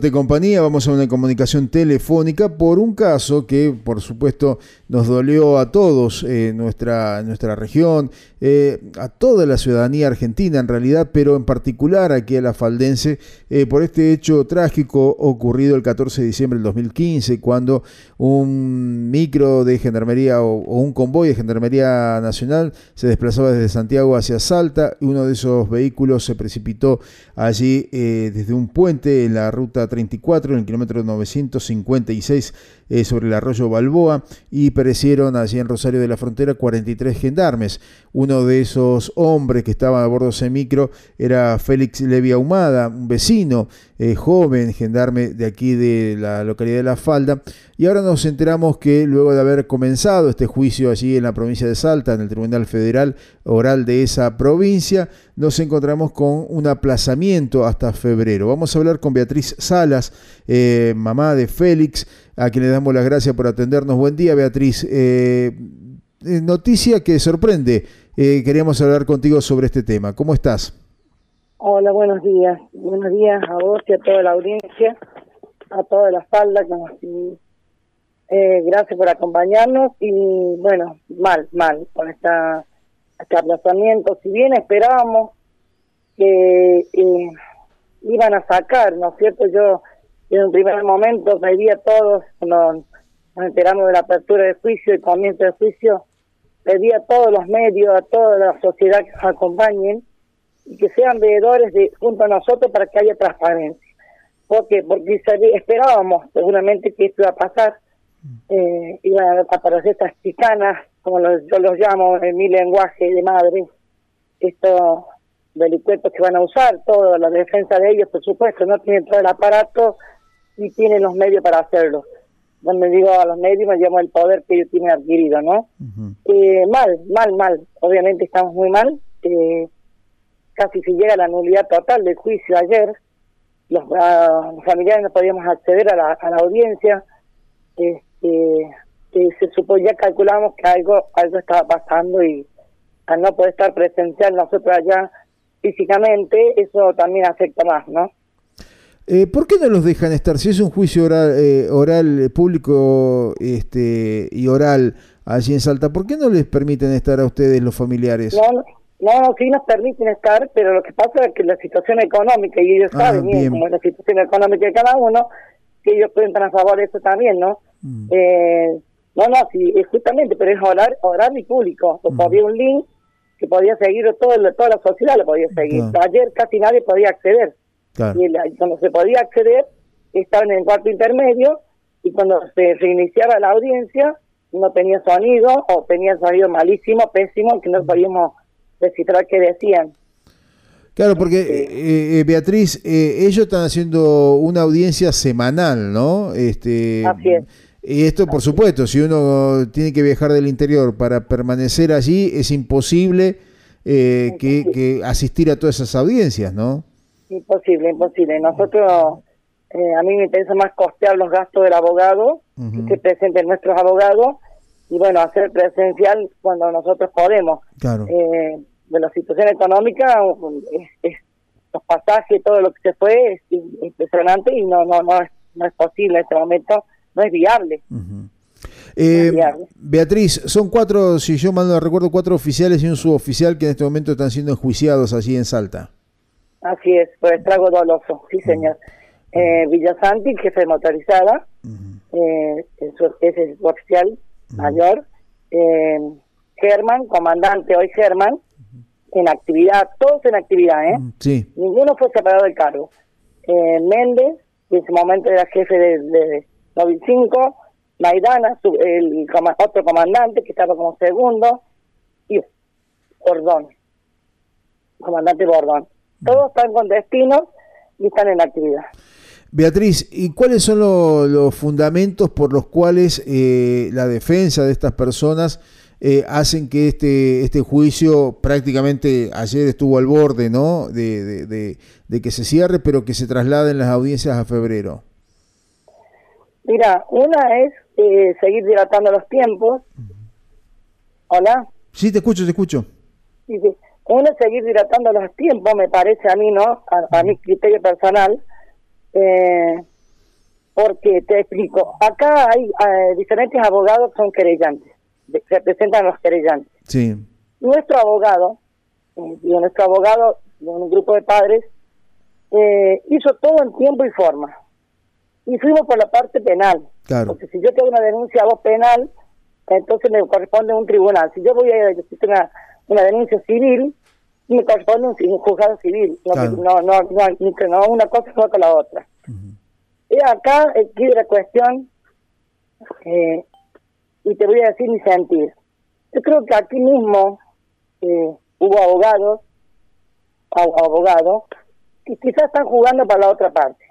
De compañía, vamos a una comunicación telefónica por un caso que, por supuesto, nos dolió a todos en nuestra, nuestra región, eh, a toda la ciudadanía argentina en realidad, pero en particular aquí a la faldense, eh, por este hecho trágico ocurrido el 14 de diciembre del 2015, cuando un micro de gendarmería o, un convoy de gendarmería nacional se desplazaba desde Santiago hacia Salta, y uno de esos vehículos se precipitó allí eh, desde un puente en la ruta 34, en el kilómetro 956 eh, sobre el arroyo Balboa, y perecieron allí en Rosario de la Frontera 43 gendarmes. Uno de esos hombres que estaba a bordo de ese micro era Félix Levi Ahumada, un vecino eh, joven, gendarme de aquí de la localidad de La Falda. Y ahora nos enteramos que luego de haber comenzado este juicio allí en la provincia de Salta, en el Tribunal Federal Oral de esa provincia, nos encontramos con un aplazamiento hasta febrero. Vamos a hablar con Beatriz Salas, eh, mamá de Félix, a quien le damos las gracias por atendernos. Buen día, Beatriz. Eh, eh, noticia que sorprende. queríamos hablar contigo sobre este tema. ¿Cómo estás? Hola, buenos días. Buenos días a vos y a toda la audiencia, a toda la falda. gracias por acompañarnos y bueno, mal, mal con esta, este aplazamiento. Si bien esperábamos que iban a sacar, ¿no es cierto? Yo en un primer momento pedí a todos, cuando nos enteramos de la apertura del juicio y comienzo del juicio, pedí a todos los medios, a toda la sociedad que nos acompañen y que sean veedores de, junto a nosotros para que haya transparencia. ¿Por qué? Porque esperábamos seguramente que esto iba a pasar, eh, iban a aparecer estas chicanas, como yo los llamo en mi lenguaje de madre, esto delincuentes que van a usar, toda la defensa de ellos, por supuesto, no tienen todo el aparato y tienen los medios para hacerlo. Cuando digo a los medios, me llamo el poder que ellos tienen adquirido, ¿no? eh, mal, mal, mal. Obviamente estamos muy mal. Eh, casi si llega la nulidad total del juicio ayer, los, uh, los familiares no podíamos acceder a la, a la audiencia. Este, se supo, ya calculamos que algo, algo estaba pasando y al no poder estar presencial nosotros allá físicamente, eso también afecta más, ¿no? Eh, ¿Por qué no los dejan estar? Si es un juicio oral, eh, oral eh, público este, y oral allí en Salta, ¿por qué no les permiten estar a ustedes los familiares? No, no, sí nos permiten estar, pero lo que pasa es que la situación económica, y ellos ah, saben bien cómo es la situación económica de cada uno, que ellos pueden a favor de eso también, ¿no? Mm. Eh, no, no, sí, justamente, pero es oral, oral y público. Mm. Había un link que podía seguir todo, toda la sociedad lo podía seguir. Ayer casi nadie podía acceder. Y cuando se podía acceder, estaba en el cuarto intermedio y cuando se reiniciaba la audiencia, no tenía sonido o tenía sonido malísimo, pésimo, que no podíamos descifrar qué decían. Claro, porque eh, eh, Beatriz, eh, ellos están haciendo una audiencia semanal, ¿no? Este, Así es y esto, por supuesto, si uno tiene que viajar del interior para permanecer allí, es imposible eh, que, asistir a todas esas audiencias, ¿no? Imposible, imposible. Nosotros, eh, a mí me interesa más costear los gastos del abogado, que presenten nuestros abogados, y bueno, hacer presencial cuando nosotros podemos. Claro. Eh, de la situación económica, los pasajes, todo lo que se fue, es impresionante y no, no, no, es, no es posible en este momento no es viable. Eh, Beatriz, son cuatro, si yo mal no recuerdo, cuatro oficiales y un suboficial que en este momento están siendo enjuiciados allí en Salta. Así es, por estrago doloso, sí señor. Eh, Villasanti, jefe motorizada, eh, ese es su oficial mayor. Eh, Germán, comandante hoy Germán, en actividad, todos en actividad, ¿eh? Sí. Ninguno fue separado del cargo. Eh, Méndez, que en ese momento era jefe de 2005, Maidana, el otro comandante que estaba como segundo, y Bordón, comandante Bordón. Todos están con destinos y están en actividad. Beatriz, ¿y cuáles son los fundamentos por los cuales eh, la defensa de estas personas eh, hacen que este, este juicio prácticamente ayer estuvo al borde, ¿no? De, de, de que se cierre, pero que se trasladen las audiencias a febrero. Mira, una es eh, seguir dilatando los tiempos. Hola. Sí, te escucho, te escucho. Sí, sí. Una es seguir dilatando los tiempos, me parece a mí, ¿no? A, mi criterio personal. Eh, porque te explico, acá hay eh, diferentes abogados que son querellantes, de- representan a los querellantes. Sí, Nuestro abogado, eh, digo, nuestro abogado de un grupo de padres, eh, hizo todo en tiempo y forma. Y fuimos por la parte penal. Claro. Porque si yo tengo una denuncia a penal, entonces me corresponde un tribunal. Si yo voy a decir una, una denuncia civil, me corresponde un, un juzgado civil. No, Claro. no, no, no, no, una cosa no con la otra. Y acá aquí la cuestión, eh, y te voy a decir mi sentir. Yo creo que aquí mismo eh, hubo abogados, ab- abogados, que quizás están jugando para la otra parte.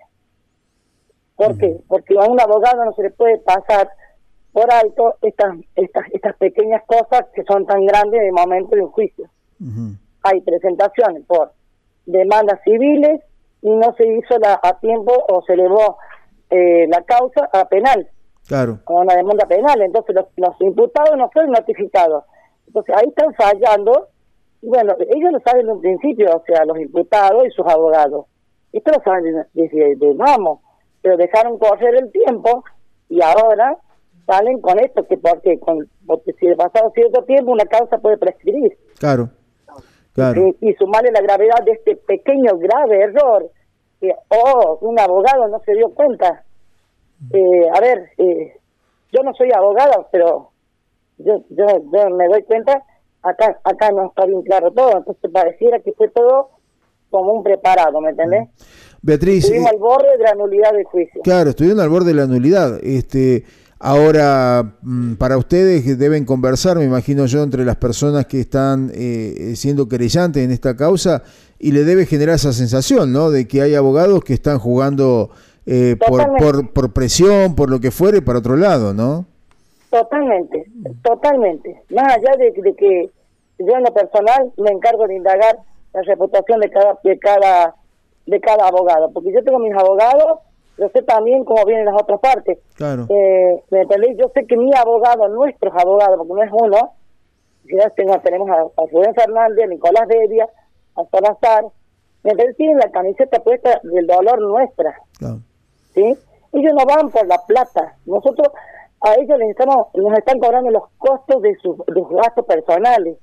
¿Por qué? Porque a un abogado no se le puede pasar por alto estas, estas, estas pequeñas cosas que son tan grandes de momento de un juicio. Hay presentaciones por demandas civiles y no se hizo la, a tiempo o se elevó eh, la causa a penal claro, a una demanda penal. Entonces los, los imputados no fueron notificados. Entonces ahí están fallando. Y bueno, ellos lo saben de un principio, o sea, los imputados y sus abogados. Esto lo saben desde, desde de vamos, pero dejaron correr el tiempo y ahora salen con esto, que porque, con, porque si de pasado cierto tiempo una causa puede prescribir. claro, claro, Y, y sumarle la gravedad de este pequeño grave error, que, oh, un abogado no se dio cuenta. Eh, a ver, eh, yo no soy abogado, pero yo, yo, yo me doy cuenta, acá acá no está bien claro todo, entonces pareciera que fue todo como un preparado, ¿me entendés? Beatriz, Estuvimos eh, al borde de la nulidad del juicio. claro, estuvieron al borde de la nulidad. Este, ahora, mm, para ustedes deben conversar, me imagino yo, entre las personas que están eh, siendo querellantes en esta causa, y le debe generar esa sensación, ¿no? De que hay abogados que están jugando eh, por, por presión, por lo que fuere, para otro lado, ¿no? Totalmente, totalmente. Más allá de, de que yo en lo personal me encargo de indagar la reputación de cada de cada de cada abogado, porque yo tengo mis abogados, yo sé también cómo vienen las otras partes. Claro. Eh, ¿Me entendéis? Yo sé que mi abogado, nuestros abogados, porque no es uno, ya tengo, tenemos a, a Rubén Fernández, a Nicolás Devia, a Salazar, ¿me entendéis? Tienen la camiseta puesta del dolor nuestra. claro. ¿sí? Ellos no van por la plata. Nosotros a ellos les estamos, nos están cobrando los costos de sus, de sus gastos personales.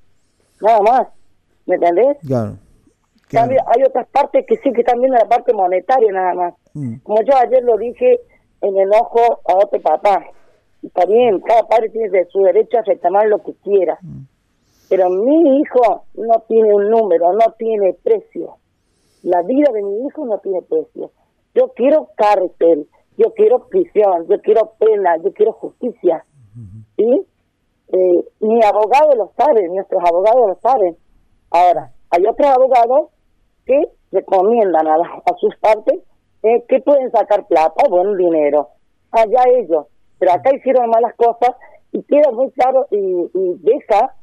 Nada más. ¿Me entendés? Claro. Claro. hay otras partes que sí que están viendo la parte monetaria nada más. Mm. Como yo ayer lo dije en enojo a otro papá. Está bien, cada padre tiene de su derecho a reclamar lo que quiera. Pero mi hijo no tiene un número, no tiene precio. La vida de mi hijo no tiene precio. Yo quiero cárcel, yo quiero prisión, yo quiero pena, yo quiero justicia. ¿Sí? Eh, mi abogado lo sabe, nuestros abogados lo saben. Ahora, hay otros abogados que recomiendan a, las- a sus partes eh, que pueden sacar plata, buen dinero. Allá ellos. Pero acá hicieron malas cosas y queda muy claro y, y deja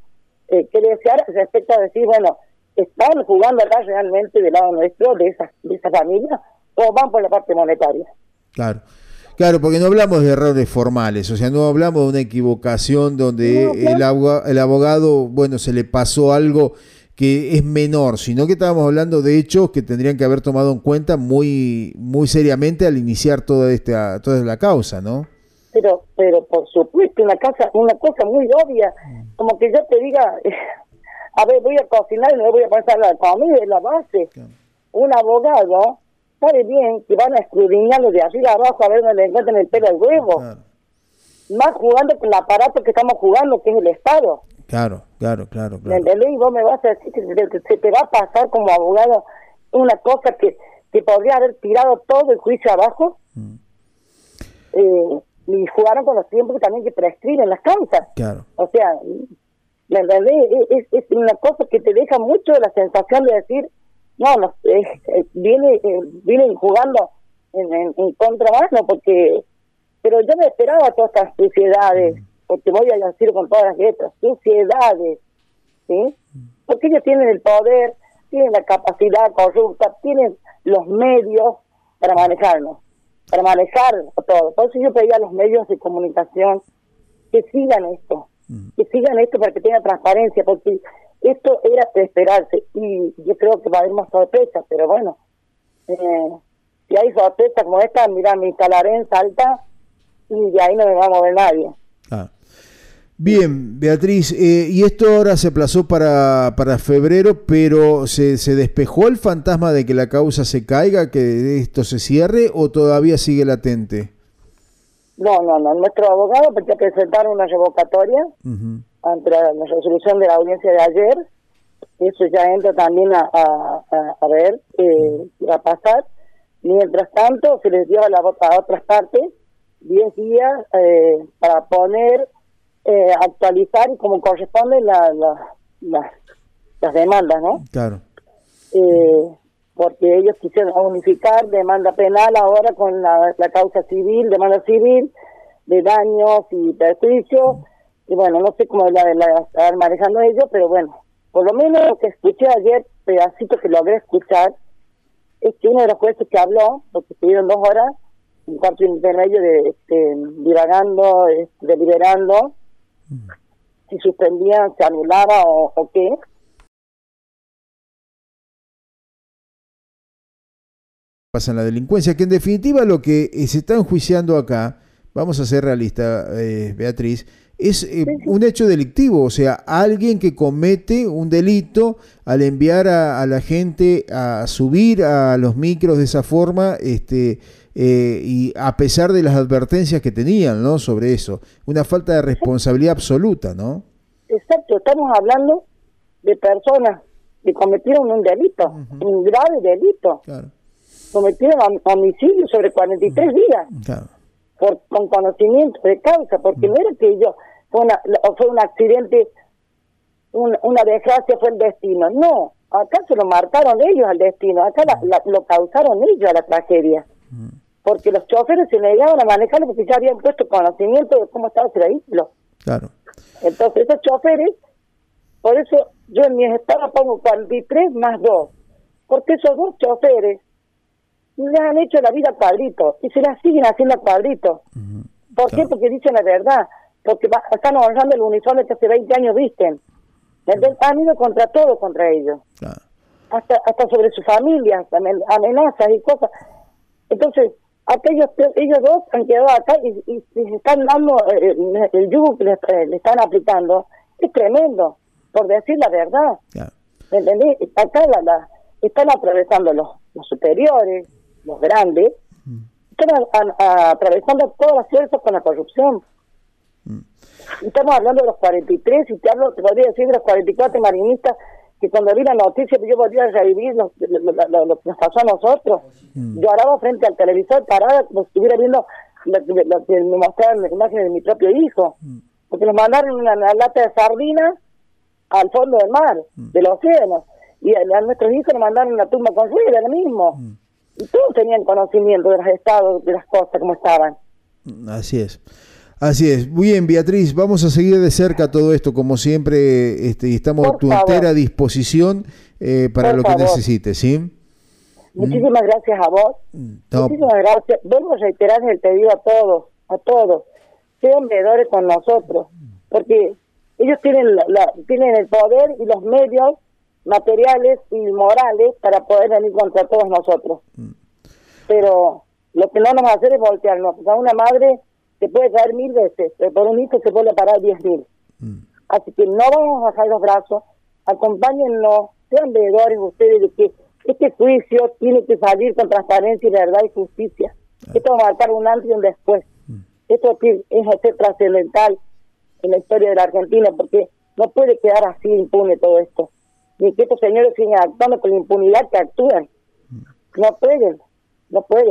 eh, que desear respecto a decir, bueno, ¿están jugando acá realmente del lado nuestro, de esa, de esa familia, o van por la parte monetaria? Claro. Claro, porque no hablamos de errores formales, o sea, no hablamos de una equivocación donde No, claro. el, abogado, el abogado, bueno, se le pasó algo que es menor, sino que estábamos hablando de hechos que tendrían que haber tomado en cuenta muy muy seriamente al iniciar toda esta toda la causa, ¿no? pero pero por supuesto una casa una cosa muy obvia. Como que yo te diga a ver voy a cocinar y me voy a pasar la comida es la base. Claro. un abogado sabe bien que van a escudriñarlo de arriba abajo a ver dónde le encuentran el pelo al huevo. Claro, más jugando con el aparato que estamos jugando que es el Estado claro, claro, claro. ¿Me claro. entendés? Y vos me vas a decir que se, te va a pasar como abogado una cosa que, que podría haber tirado todo el juicio abajo. Mm. Eh, y jugaron con los tiempos también que prescriben las causas. Claro, O sea, ¿me entendés? Es, es una cosa que te deja mucho la sensación de decir, no, no eh, eh, viene, eh, vienen jugando en, en, en contramano, porque, pero yo me esperaba todas estas suciedades, porque voy a decir con todas las letras, suciedades, ¿sí? Porque ellos tienen el poder, tienen la capacidad corrupta, tienen los medios para manejarnos, para manejar todo. Por eso yo pedía a los medios de comunicación que sigan esto, que sigan esto para que tenga transparencia, porque esto era de esperarse y yo creo que va a haber más sorpresas, pero bueno, eh, si hay sorpresa como esta, mira, me instalaré en Salta y de ahí no me va a mover nadie. Ah. Bien, Beatriz, eh, y esto ahora se aplazó para, para febrero, pero ¿se, ¿se despejó el fantasma de que la causa se caiga, que esto se cierre o todavía sigue latente? No, no, no. Nuestro abogado porque presentaron una revocatoria ante la, resolución de la audiencia de ayer. Eso ya entra también a, a, ver eh, qué va a pasar. Mientras tanto, se les dio a, la, a otras partes 10 días eh, para poner eh, actualizar y como corresponde la, la, las demandas, ¿no? Claro. Eh, porque ellos quisieron unificar demanda penal ahora con la, causa civil, demanda civil de daños y perjuicios. Y bueno, no sé cómo la, la manejando ellos, pero bueno, por lo menos lo que escuché ayer, pedacito que logré escuchar, es que uno de los jueces que habló, porque estuvieron dos horas, un cuarto intermedio de este, divagando, este, deliberando, si suspendía, se anulaba o, o qué. pasa en la delincuencia, que en definitiva lo que eh, se está enjuiciando acá, vamos a ser realistas, eh, Beatriz, es eh, un hecho delictivo, o sea, alguien que comete un delito al enviar a, la gente a subir a los micros de esa forma, este, eh, y a pesar de las advertencias que tenían, ¿no? Sobre eso, una falta de responsabilidad absoluta, ¿no? Exacto, estamos hablando de personas que cometieron un delito, un grave delito. Cometieron homicidio sobre 43 días. Por, con conocimiento de causa, porque no era que yo, fue, una, fue un accidente, una desgracia fue el destino. No, acá se lo marcaron ellos al destino, acá lo causaron ellos a la tragedia porque los choferes se negaban a manejarlo porque ya habían puesto conocimiento de cómo estaba ese vehículo. Claro. Entonces esos choferes, por eso yo en mi estado pongo 43 más 2, porque esos dos choferes les han hecho la vida a y se la siguen haciendo a. ¿Por qué? Porque dicen la verdad, porque están honrando el uniforme que hace 20 años visten. Han ido contra todo contra ellos. Hasta, hasta sobre sus familias, amenazas y cosas. Entonces, aquellos ellos dos han quedado acá y, y, se están dando eh, el yugo que eh, le, están aplicando es tremendo por decir la verdad ¿me entendés? acá la, están atravesando los, los superiores los grandes mm. están atravesando todas las fuerzas con la corrupción mm. estamos hablando de los 43 y te hablo te podría decir de los 44 marinistas que cuando vi la noticia yo volví a revivir lo, que nos pasó a nosotros. Mm. Lloraba frente al televisor, parada, como si estuviera viendo lo, que me mostraron la imagen de mi propio hijo. Mm. Porque nos mandaron una, lata de sardinas al fondo del mar, mm. del océano. Y a, nuestros hijos nos mandaron una tumba con rueda, lo mismo. Y todos tenían conocimiento de los estados, de las cosas, como estaban. Así es. Así es. Muy bien, Beatriz, vamos a seguir de cerca todo esto, como siempre, este, y estamos a tu entera disposición eh, para lo que necesites, ¿sí? Muchísimas gracias a vos. Muchísimas gracias. Vuelvo a reiterar el pedido a todos, a todos. Sean veedores con nosotros, porque ellos tienen, la, tienen el poder y los medios materiales y morales para poder venir contra todos nosotros. Mm. Pero lo que no nos va a hacer es voltearnos. A una madre se puede caer mil veces, pero por un hijo se puede parar diez mil. Mm. Así que no vamos a bajar los brazos, acompáñennos, sean veedores ustedes de que este juicio tiene que salir con transparencia y verdad y justicia. Esto va a marcar un antes y un después. Mm. Esto es hacer trascendental en la historia de la Argentina, porque no puede quedar así impune todo esto. Ni que estos señores sigan actuando con la impunidad que actúan. Mm. No pueden, no pueden.